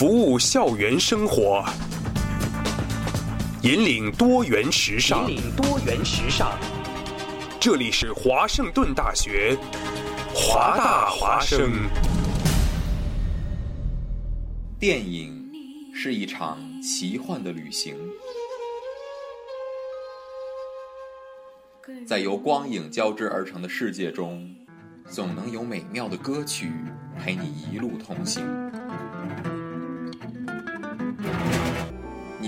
服务校园生活，引领多元时尚。引领多元时尚。这里是华盛顿大学，华大华生。电影是一场奇幻的旅行，在由光影交织而成的世界中，总能有美妙的歌曲陪你一路同行。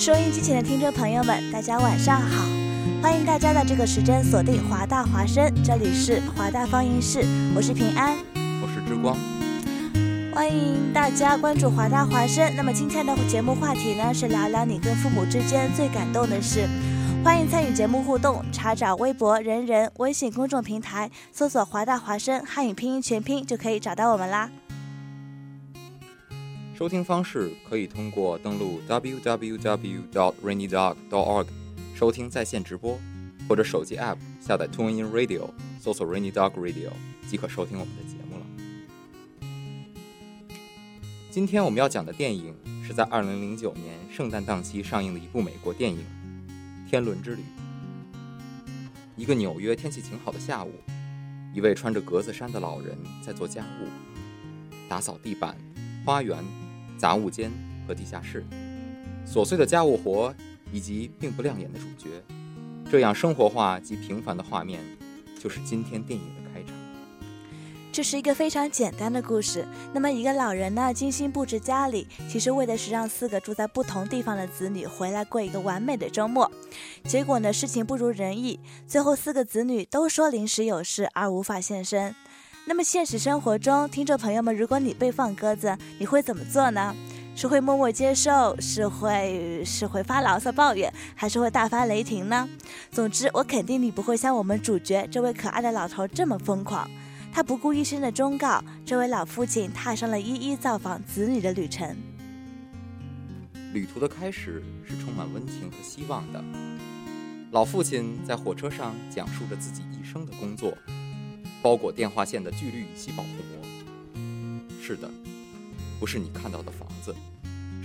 收音机前的听众朋友们，大家晚上好！欢迎大家在这个时间锁定华大华声，这里是华大放映室，我是平安。我是之光，欢迎大家关注华大华声。那么今天的节目话题呢是聊聊你跟父母之间最感动的事。欢迎参与节目互动，查找微博、人人、微信公众平台，搜索“华大华声”汉语拼音全拼就可以找到我们啦。收听方式可以通过登录 www.rainydog.org 收听在线直播，或者手机 App 下载 TuneIn Radio，搜索 Rainy Dog Radio 即可收听我们的节目了。今天我们要讲的电影是在2009年圣诞档期上映的一部美国电影《天伦之旅》。一个纽约天气晴好的下午，一位穿着格子衫的老人在做家务，打扫地板、花园。杂物间和地下室，琐碎的家务活以及并不亮眼的主角，这样生活化及平凡的画面，就是今天电影的开场。这是一个非常简单的故事。那么，一个老人呢，精心布置家里，其实为的是让四个住在不同地方的子女回来过一个完美的周末。结果呢，事情不如人意，最后四个子女都说临时有事而无法现身。那么现实生活中，听众朋友们，如果你被放鸽子，你会怎么做呢？是会默默接受，是会是会发牢骚抱怨，还是会大发雷霆呢？总之，我肯定你不会像我们主角这位可爱的老头这么疯狂。他不顾一生的忠告，这位老父亲踏上了一一造访子女的旅程。旅途的开始是充满温情和希望的。老父亲在火车上讲述着自己一生的工作。包裹电话线的聚氯乙烯保护膜。是的，不是你看到的房子、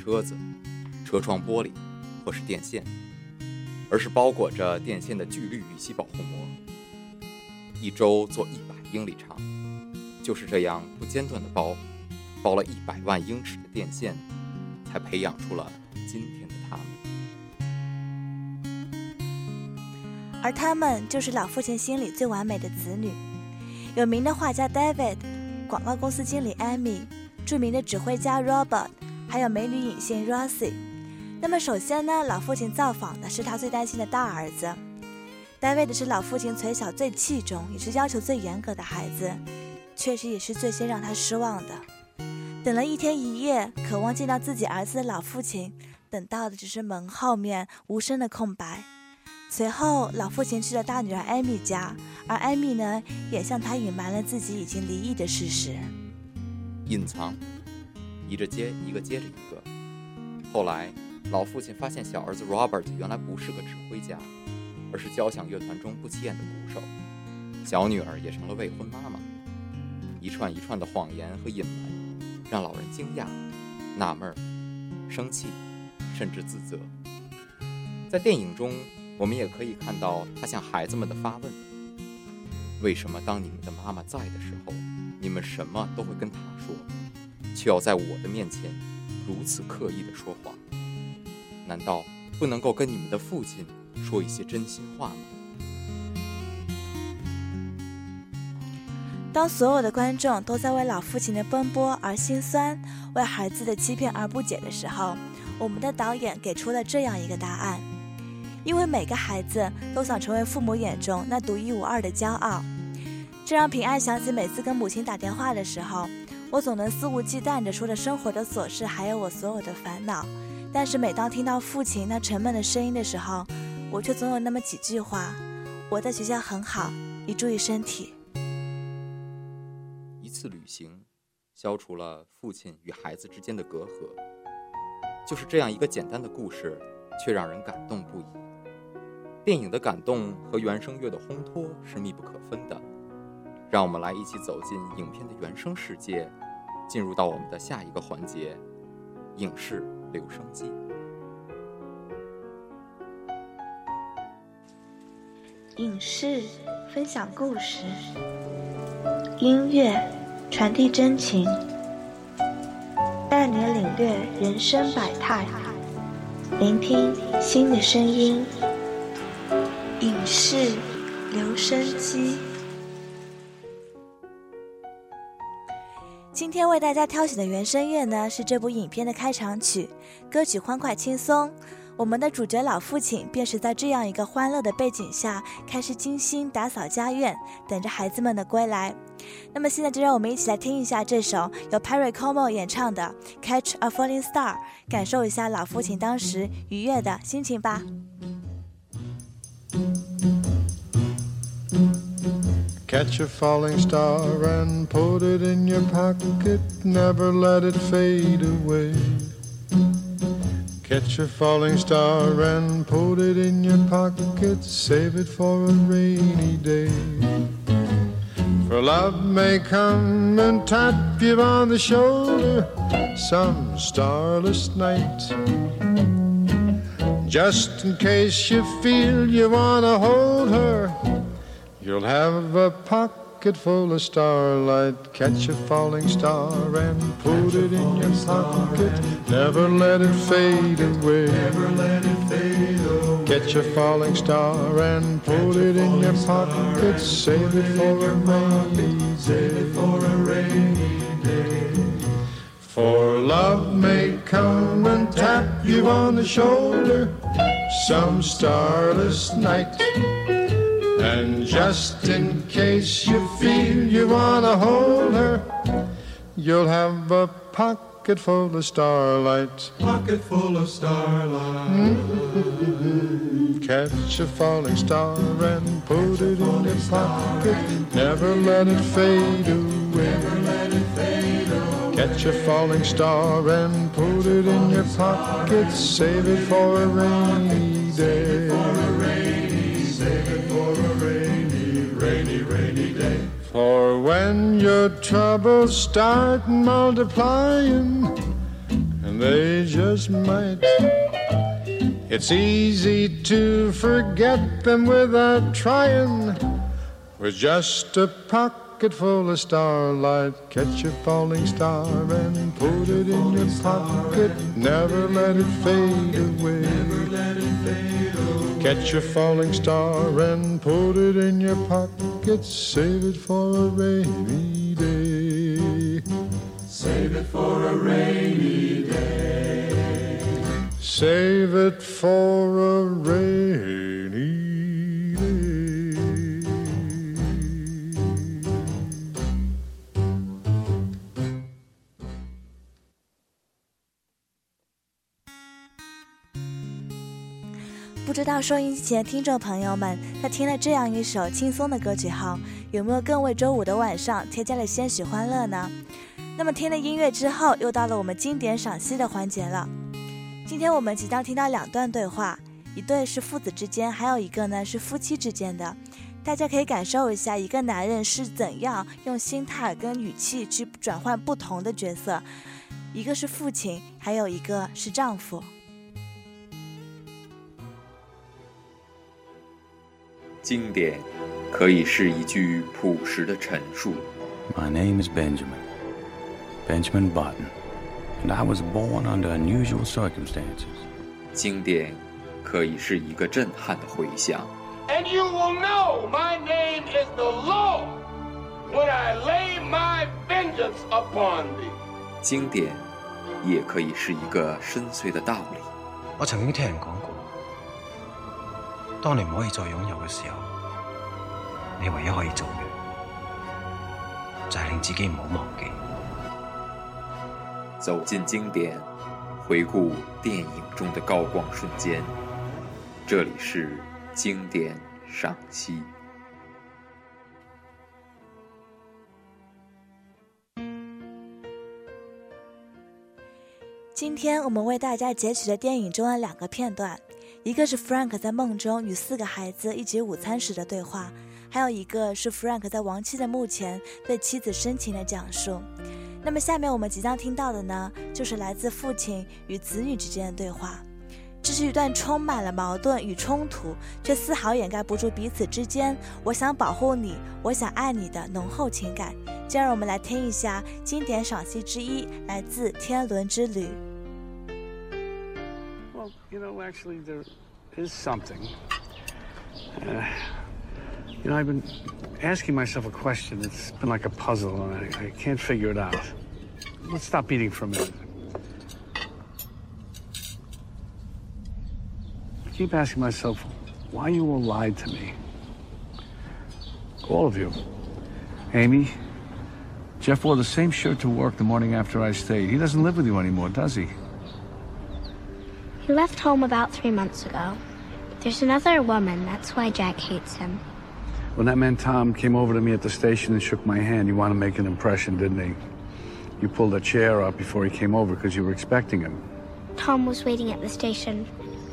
车子、车窗玻璃或是电线，而是包裹着电线的聚氯乙烯保护膜。一周做一百英里长，就是这样不间断的包，包了一百万英尺的电线，才培养出了今天的他们。而他们就是老父亲心里最完美的子女。有名的画家 David，广告公司经理 Amy，著名的指挥家 Robert，还有美女影星 Rosie。那么首先呢，老父亲造访的是他最担心的大儿子 David，是老父亲从小最器重，也是要求最严格的孩子，确实也是最先让他失望的。等了一天一夜，渴望见到自己儿子的老父亲，等到的只是门后面无声的空白。随后，老父亲去了大女儿艾米家，而艾米呢，也向他隐瞒了自己已经离异的事实。隐藏，一着接一个接着一个。后来，老父亲发现小儿子 Robert 原来不是个指挥家，而是交响乐团中不起眼的鼓手。小女儿也成了未婚妈妈。一串一串的谎言和隐瞒，让老人惊讶、纳闷、生气，甚至自责。在电影中。我们也可以看到他向孩子们的发问：为什么当你们的妈妈在的时候，你们什么都会跟她说，却要在我的面前如此刻意的说谎？难道不能够跟你们的父亲说一些真心话吗？当所有的观众都在为老父亲的奔波而心酸，为孩子的欺骗而不解的时候，我们的导演给出了这样一个答案。因为每个孩子都想成为父母眼中那独一无二的骄傲。这让平安想起每次跟母亲打电话的时候，我总能肆无忌惮地说着生活的琐事，还有我所有的烦恼。但是每当听到父亲那沉闷的声音的时候，我却总有那么几句话：“我在学校很好，你注意身体。”一次旅行，消除了父亲与孩子之间的隔阂。就是这样一个简单的故事，却让人感动不已。电影的感动和原声乐的烘托是密不可分的。让我们来一起走进影片的原声世界，进入到我们的下一个环节——影视留声机。影视分享故事，音乐传递真情，带你领略人生百态，聆听新的声音。是留声机。今天为大家挑选的原声乐呢，是这部影片的开场曲，歌曲欢快轻松。我们的主角老父亲便是在这样一个欢乐的背景下，开始精心打扫家院，等着孩子们的归来。那么现在就让我们一起来听一下这首由 Perry Como 演唱的《Catch a Falling Star》，感受一下老父亲当时愉悦的心情吧。Catch a falling star and put it in your pocket, never let it fade away. Catch a falling star and put it in your pocket, save it for a rainy day. For love may come and tap you on the shoulder some starless night. Just in case you feel you wanna hold her, you'll have a pocket full of starlight. Catch a falling star and put it in your pocket. Never let it fade away. Never let it fade away. Catch a falling star and put it in your pocket. Save it for a rainy. Save it for a rainy day. For love may come and tap you on the shoulder some starless night. And just in case you feel you wanna hold her, you'll have a pocket full of starlight. Pocket full of starlight. Hmm. Catch a falling star and put it in your pocket. Never let it fade away. Never let it fade away. Catch a falling star and put it in your pocket. Save it for a rainy day. Save it for a rainy, For when your troubles start multiplying, and they just might, it's easy to forget them without trying. With just a pocket full of starlight, catch a falling star and put it in your pocket. Never let it fade away. Never let it fade away. Catch a falling star and put it in your pocket. Save it for a rainy day. Save it for a rainy day. Save it for a rainy 到收音机前听众朋友们，在听了这样一首轻松的歌曲后，有没有更为周五的晚上添加了些许欢乐呢？那么听了音乐之后，又到了我们经典赏析的环节了。今天我们即将听到两段对话，一对是父子之间，还有一个呢是夫妻之间的。大家可以感受一下，一个男人是怎样用心态跟语气去转换不同的角色，一个是父亲，还有一个是丈夫。经典可以是一句朴实的陈述，My name is Benjamin. Benjamin Button, And I was born under unusual circumstances. 经典可以是一个震撼的回响，And you will know my name is the Lord when I lay my vengeance upon thee. 经典也可以是一个深邃的道理。我曾经听人講過，當你唔可以再擁有嘅時候，你唯一可以做嘅就係令自己唔好忘記。走进经典，回顾电影中的高光瞬间。这里是经典赏析。今天我们为大家截取的电影中的两个片段，一个是 Frank 在梦中与四个孩子一起午餐时的对话，还有一个是 Frank 在亡妻的墓前对妻子深情的讲述。那么下面我们即将听到的呢，就是来自父亲与子女之间的对话。这是一段充满了矛盾与冲突，却丝毫掩盖不住彼此之间“我想保护你，我想爱你”的浓厚情感。就让我们来听一下经典赏析之一，来自《天伦之旅》。You know, actually, there is something. Uh, you know, I've been asking myself a question It's been like a puzzle, and I, I can't figure it out. Let's stop eating for a minute. I keep asking myself, why you all lied to me? All of you. Amy, Jeff wore the same shirt to work the morning after I stayed. He doesn't live with you anymore, does he? He left home about three months ago. There's another woman, that's why Jack hates him. When that man Tom came over to me at the station and shook my hand, you wanted to make an impression, didn't he? You pulled a chair up before he came over because you were expecting him. Tom was waiting at the station.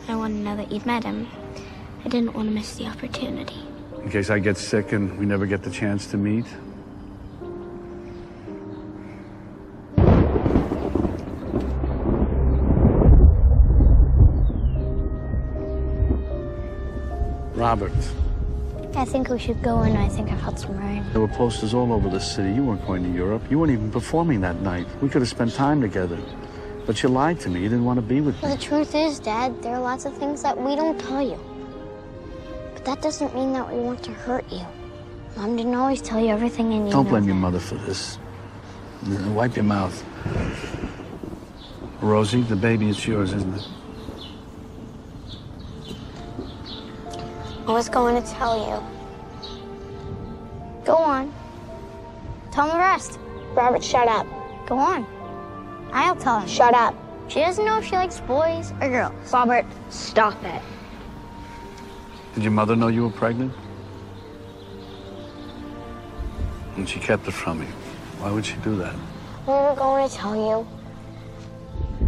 I wanted to know that you'd met him. I didn't want to miss the opportunity. In case I get sick and we never get the chance to meet. Robert, I think we should go in. I think I felt some rain. there were posters all over the city. You weren't going to Europe. You weren't even performing that night. We could have spent time together. But you lied to me. You didn't want to be with Well, me. the truth is, Dad, there are lots of things that we don't tell you. But that doesn't mean that we want to hurt you. Mom didn't always tell you everything and you Don't blame your mother for this. Wipe your mouth. Rosie, the baby is yours, isn't it? I was going to tell you. Go on. Tell him the rest. Robert, shut up. Go on. I'll tell him. Shut up. She doesn't know if she likes boys or girls. Robert, stop it. Did your mother know you were pregnant? And she kept it from you. Why would she do that? We were going to tell you.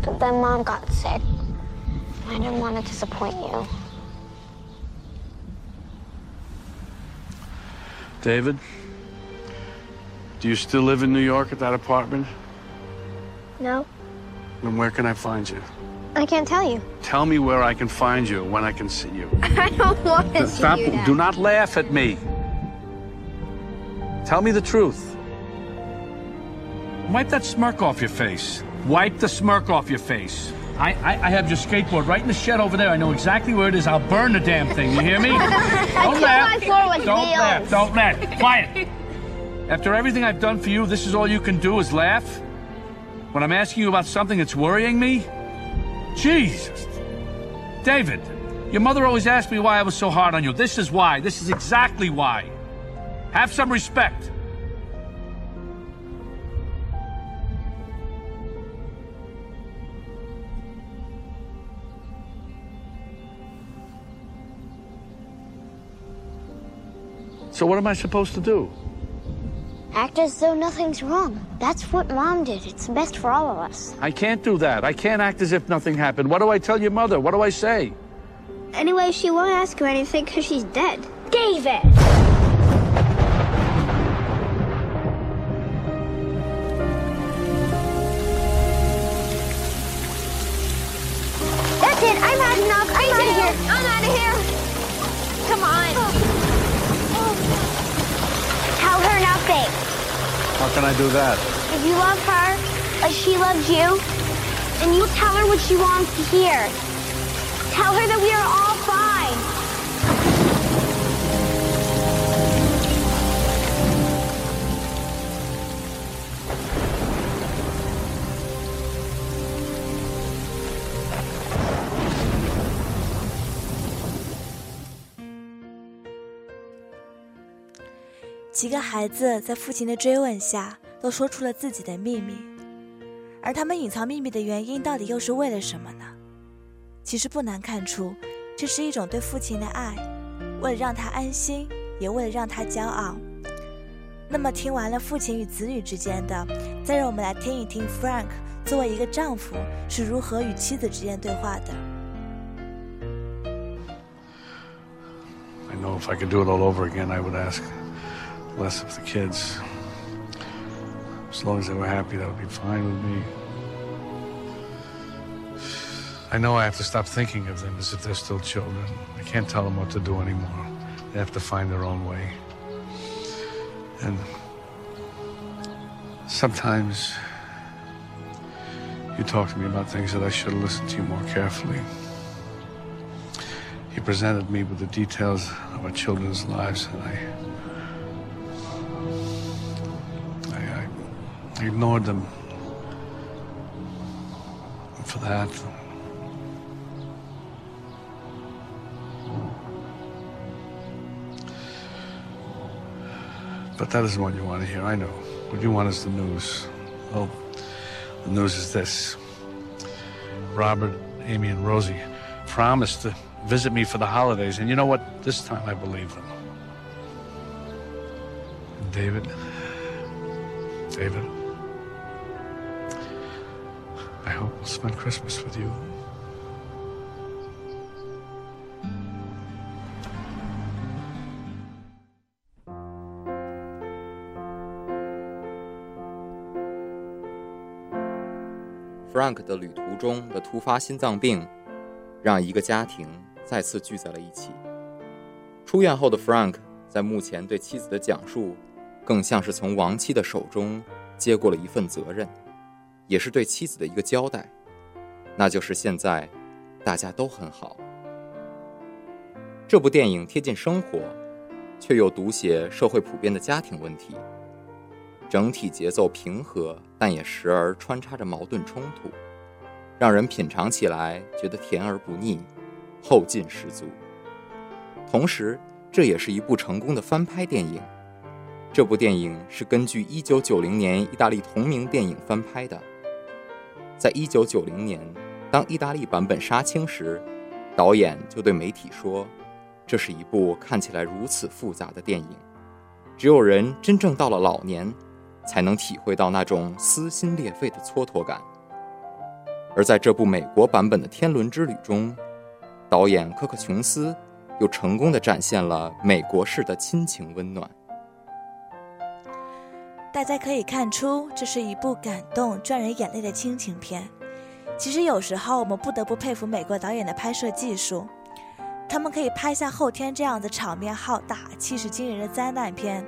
But then Mom got sick. I didn't want to disappoint you. David? Do you still live in New York at that apartment? No, Then where can I find you? I can't tell you. Tell me where I can find you, when I can see you. I don't want to see Stop. you, Dad. Do not laugh at me. Tell me the truth. Wipe that smirk off your face. Wipe the smirk off your face. I, I, I have your skateboard right in the shed over there. I know exactly where it is. I'll burn the damn thing. You hear me? Don't laugh. my floor with Don't laugh. Don't laugh. Quiet. After everything I've done for you, this is all you can do is laugh? When I'm asking you about something that's worrying me? Jesus. David, your mother always asked me why I was so hard on you. This is why. This is exactly why. Have some respect. So what am I supposed to do? Act as though nothing's wrong. That's what Mom did. It's best for all of us. I can't do that. I can't act as if nothing happened. What do I tell your mother? What do I say? Anyway, she won't ask you anything because she's dead. David! That's it. I'm had enough. I'm out of here. I'm out of here. How can I do that? If you love her, like she loves you, then you tell her what she wants to hear. Tell her that we are all 几个孩子在父亲的追问下，都说出了自己的秘密，而他们隐藏秘密的原因到底又是为了什么呢？其实不难看出，这是一种对父亲的爱，为了让他安心，也为了让他骄傲。那么，听完了父亲与子女之间的，再让我们来听一听 Frank 作为一个丈夫是如何与妻子之间对话的。I know if I could do it all over again, I would ask less of the kids. As long as they were happy, that would be fine with me. I know I have to stop thinking of them as if they're still children. I can't tell them what to do anymore. They have to find their own way. And sometimes you talk to me about things that I should have listened to you more carefully. You presented me with the details of our children's lives, and I, I, I ignored them. For that, but that isn't what you want to hear. I know. What you want is the news. Well, the news is this: Robert, Amy, and Rosie promised to visit me for the holidays. And you know what? This time I believe them. David, David, I hope we'll spend Christmas with you. Frank 的旅途中的突发心脏病。让一个家庭再次聚在了一起。出院后的 Frank 在目前对妻子的讲述，更像是从亡妻的手中接过了一份责任，也是对妻子的一个交代，那就是现在大家都很好。这部电影贴近生活，却又读写社会普遍的家庭问题，整体节奏平和，但也时而穿插着矛盾冲突。让人品尝起来觉得甜而不腻，后劲十足。同时，这也是一部成功的翻拍电影。这部电影是根据1990年意大利同名电影翻拍的。在1990年，当意大利版本杀青时，导演就对媒体说：“这是一部看起来如此复杂的电影，只有人真正到了老年，才能体会到那种撕心裂肺的蹉跎感。”而在这部美国版本的《天伦之旅》中，导演科克琼斯又成功的展现了美国式的亲情温暖。大家可以看出，这是一部感动、赚人眼泪的亲情片。其实有时候我们不得不佩服美国导演的拍摄技术，他们可以拍下《后天》这样的场面浩大、气势惊人的灾难片，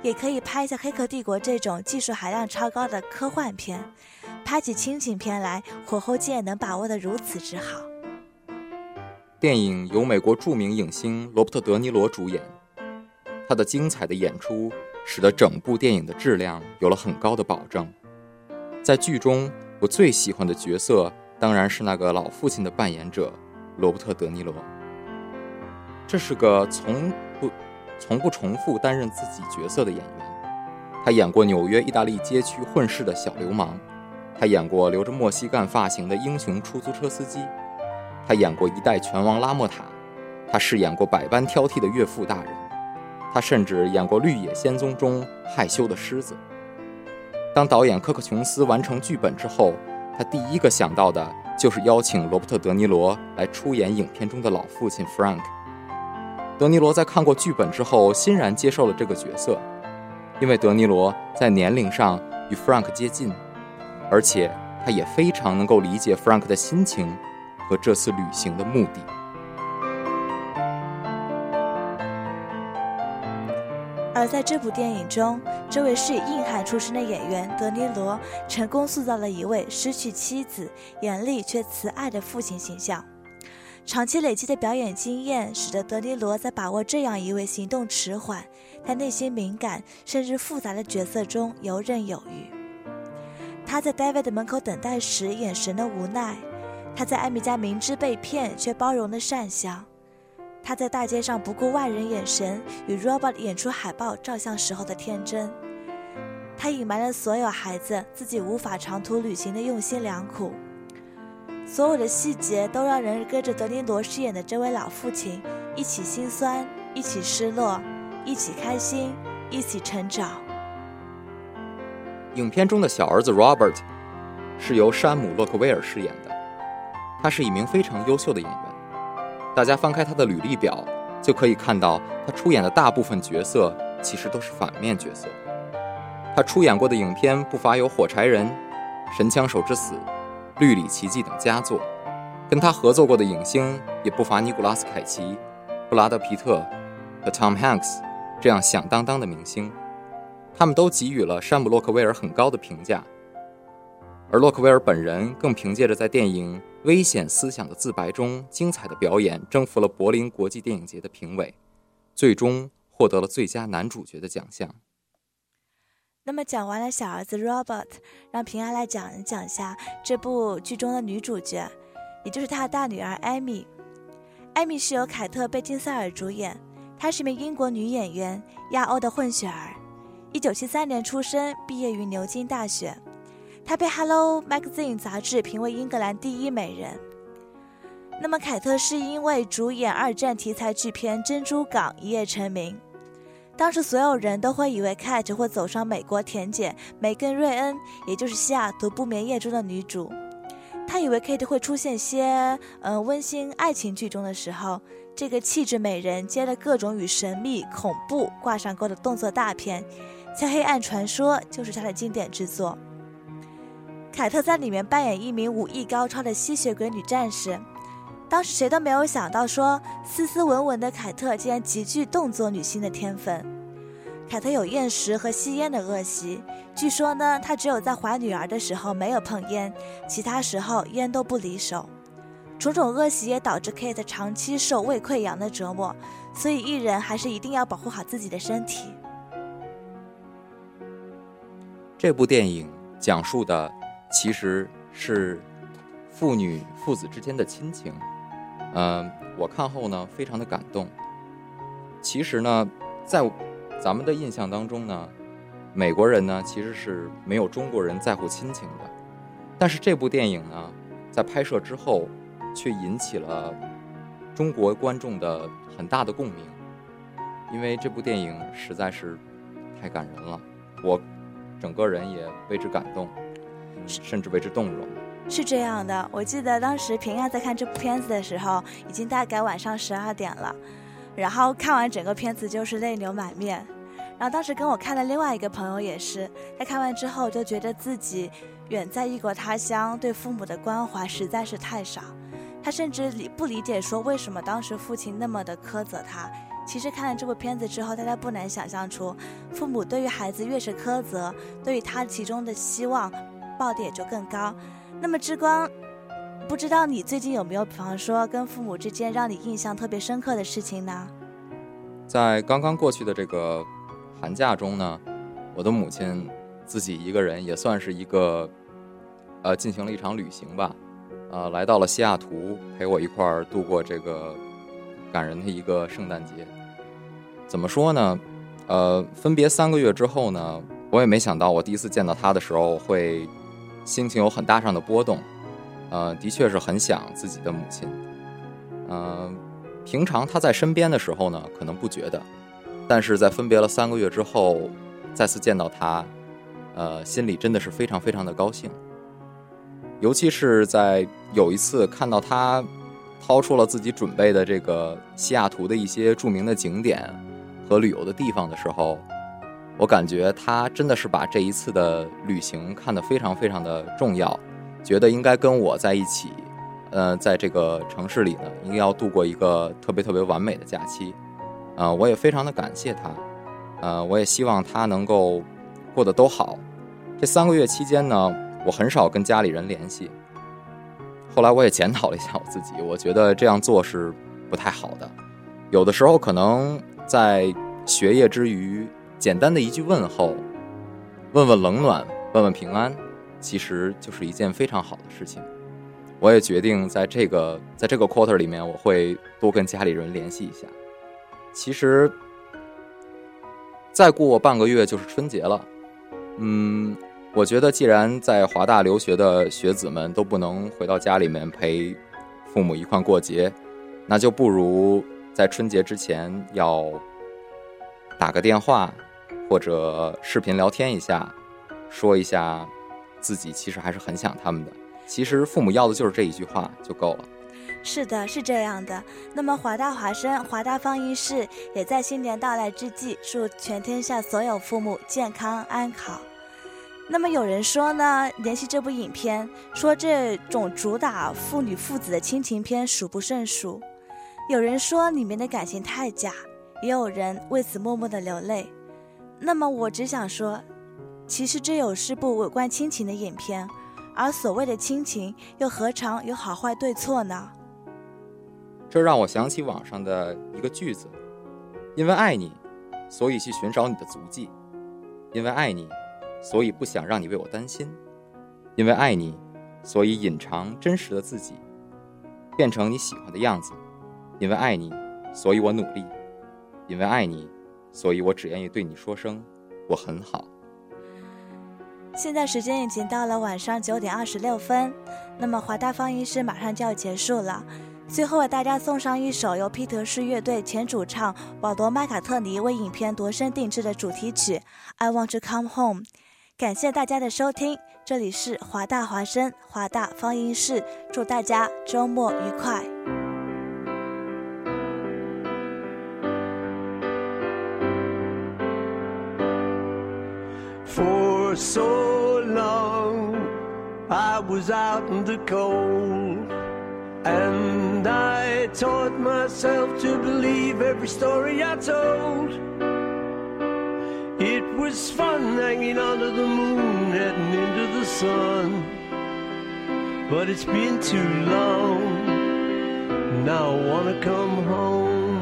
也可以拍下《黑客帝国》这种技术含量超高的科幻片。拍起亲情片来，火候竟也能把握得如此之好。电影由美国著名影星罗伯特·德尼罗主演，他的精彩的演出使得整部电影的质量有了很高的保证。在剧中，我最喜欢的角色当然是那个老父亲的扮演者罗伯特·德尼罗。这是个从不从不重复担任自己角色的演员，他演过纽约意大利街区混世的小流氓。他演过留着莫西干发型的英雄出租车司机，他演过一代拳王拉莫塔，他饰演过百般挑剔的岳父大人，他甚至演过《绿野仙踪》中害羞的狮子。当导演科克琼斯完成剧本之后，他第一个想到的就是邀请罗伯特·德尼罗来出演影片中的老父亲 Frank。德尼罗在看过剧本之后，欣然接受了这个角色，因为德尼罗在年龄上与 Frank 接近。而且，他也非常能够理解 Frank 的心情和这次旅行的目的。而在这部电影中，这位是以硬汉出身的演员德尼罗，成功塑造了一位失去妻子、严厉却慈爱的父亲形象。长期累积的表演经验，使得德尼罗在把握这样一位行动迟缓、但内心敏感甚至复杂的角色中游刃有余。他在 David 的门口等待时眼神的无奈，他在艾米家明知被骗却包容的善良，他在大街上不顾外人眼神，与 Robert 演出海报照相时候的天真。他隐瞒了所有孩子自己无法长途旅行的用心良苦。所有的细节都让人跟着德尼罗饰演的这位老父亲一起心酸，一起失落，一起开心，一起成长。影片中的小儿子 Robert 是由山姆·洛克威尔饰演的，他是一名非常优秀的演员。大家翻开他的履历表，就可以看到他出演的大部分角色其实都是反面角色。他出演过的影片不乏有《火柴人》《神枪手之死》《绿里奇迹》等佳作，跟他合作过的影星也不乏尼古拉斯·凯奇、布拉德·皮特和 Tom Hanks 这样响当当的明星，他们都给予了山姆·洛克威尔很高的评价。而洛克威尔本人更凭借着在电影《危险思想的自白》中精彩的表演，征服了柏林国际电影节的评委，最终获得了最佳男主角的奖项。那么讲完了小儿子 Robert，让平安来讲一讲下这部剧中的女主角，也就是他的大女儿艾米。艾米是由凯特·贝金塞尔主演，她是名英国女演员，亚欧的混血儿，一九七三年出生，毕业于牛津大学。她被《Hello Magazine》杂志评为英格兰第一美人。那么，凯特是因为主演二战题材剧片《珍珠港》一夜成名。当时所有人都会以为 Kate 会走上美国甜姐梅根·瑞恩，也就是《西雅图不眠夜》中的女主。他以为 Kate 会出现些呃温馨爱情剧中的时候，这个气质美人接了各种与神秘、恐怖挂上钩的动作大片，像《黑暗传说》就是她的经典之作。凯特在里面扮演一名武艺高超的吸血鬼女战士，当时谁都没有想到，说斯斯文文的凯特竟然极具动作女星的天分。凯特有厌食和吸烟的恶习，据说呢，她只有在怀女儿的时候没有碰烟，其他时候烟都不离手。种种恶习也导致 Kate 长期受胃溃疡的折磨，所以艺人还是一定要保护好自己的身体。这部电影讲述的。其实是父女父子之间的亲情，嗯，我看后呢非常的感动。其实呢，在咱们的印象当中呢，美国人呢其实是没有中国人在乎亲情的，但是这部电影呢，在拍摄之后却引起了中国观众的很大的共鸣，因为这部电影实在是太感人了，我整个人也为之感动。甚至为之动容，是这样的。我记得当时平安在看这部片子的时候，已经大概晚上十二点了，然后看完整个片子就是泪流满面。然后当时跟我看的另外一个朋友也是，他看完之后就觉得自己远在异国他乡，对父母的关怀实在是太少。他甚至理不理解说为什么当时父亲那么的苛责他。其实看了这部片子之后，大家不难想象出，父母对于孩子越是苛责，对于他其中的希望。爆的也就更高。那么之光，不知道你最近有没有，比方说跟父母之间让你印象特别深刻的事情呢？在刚刚过去的这个寒假中呢，我的母亲自己一个人也算是一个，呃，进行了一场旅行吧，呃，来到了西雅图，陪我一块儿度过这个感人的一个圣诞节。怎么说呢？呃，分别三个月之后呢，我也没想到，我第一次见到他的时候会。心情有很大上的波动，呃，的确是很想自己的母亲，嗯，平常他在身边的时候呢，可能不觉得，但是在分别了三个月之后，再次见到他，呃，心里真的是非常非常的高兴，尤其是在有一次看到他掏出了自己准备的这个西雅图的一些著名的景点和旅游的地方的时候。我感觉他真的是把这一次的旅行看得非常非常的重要，觉得应该跟我在一起，呃，在这个城市里呢，应该要度过一个特别特别完美的假期，呃，我也非常的感谢他，呃，我也希望他能够过得都好。这三个月期间呢，我很少跟家里人联系。后来我也检讨了一下我自己，我觉得这样做是不太好的，有的时候可能在学业之余。简单的一句问候，问问冷暖，问问平安，其实就是一件非常好的事情。我也决定在这个在这个 quarter 里面，我会多跟家里人联系一下。其实，再过半个月就是春节了，嗯，我觉得既然在华大留学的学子们都不能回到家里面陪父母一块过节，那就不如在春节之前要打个电话或者视频聊天一下，说一下自己其实还是很想他们的。其实父母要的就是这一句话就够了。是的，是这样的。那么华大华生、华大放映室也在新年到来之际，祝全天下所有父母健康安好。那么有人说呢，联系这部影片，说这种主打父女父子的亲情片数不胜数。有人说里面的感情太假，也有人为此默默的流泪。那么我只想说，其实这有是部有关亲情的影片，而所谓的亲情又何尝有好坏对错呢？这让我想起网上的一个句子：“因为爱你，所以去寻找你的足迹；因为爱你，所以不想让你为我担心；因为爱你，所以隐藏真实的自己，变成你喜欢的样子；因为爱你，所以我努力；因为爱你，所以我只愿意对你说声我很好。”现在时间已经到了晚上九点二十六分，那么华大放映室马上就要结束了。最后为大家送上一首由披头士乐队前主唱保罗·麦卡特尼为影片度身定制的主题曲《I Want to Come Home》。感谢大家的收听，这里是华大华声华大放映室，祝大家周末愉快。So long, I was out in the cold. And I taught myself to believe every story I told. It was fun hanging under the moon, heading into the sun. But it's been too long, now I wanna come home.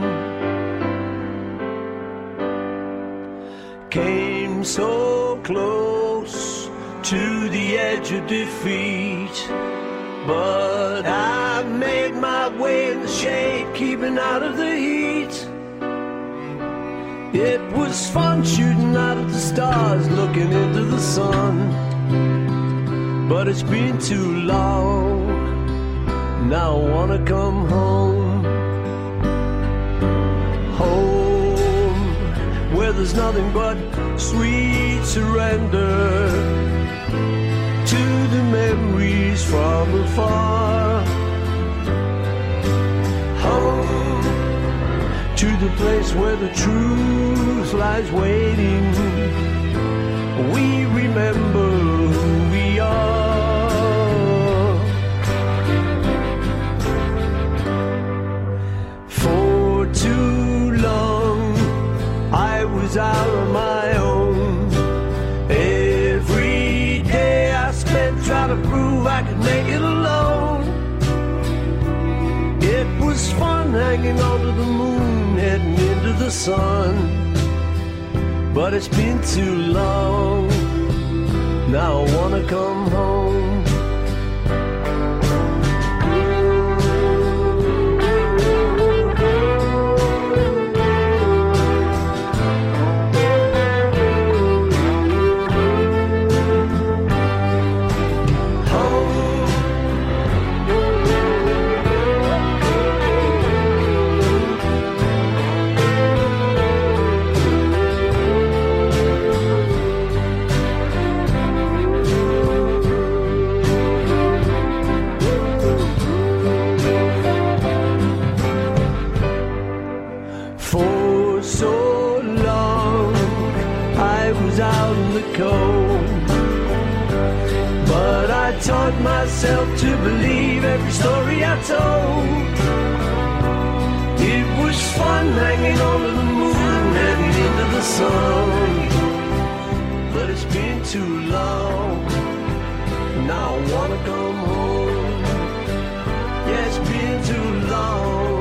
Came so close to the edge of defeat. But I made my way in the shade, keeping out of the heat. It was fun shooting out at the stars, looking into the sun. But it's been too long, now I wanna come. Home, there's nothing but sweet surrender to the memories from afar. Home to the place where the truth lies waiting. We remember hanging onto the moon, heading into the sun. But it's been too long. Now I wanna come home. Cold. But I taught myself to believe every story I told. It was fun hanging onto the moon, heading into the sun. But it's been too long. Now I wanna come home. Yeah, it's been too long.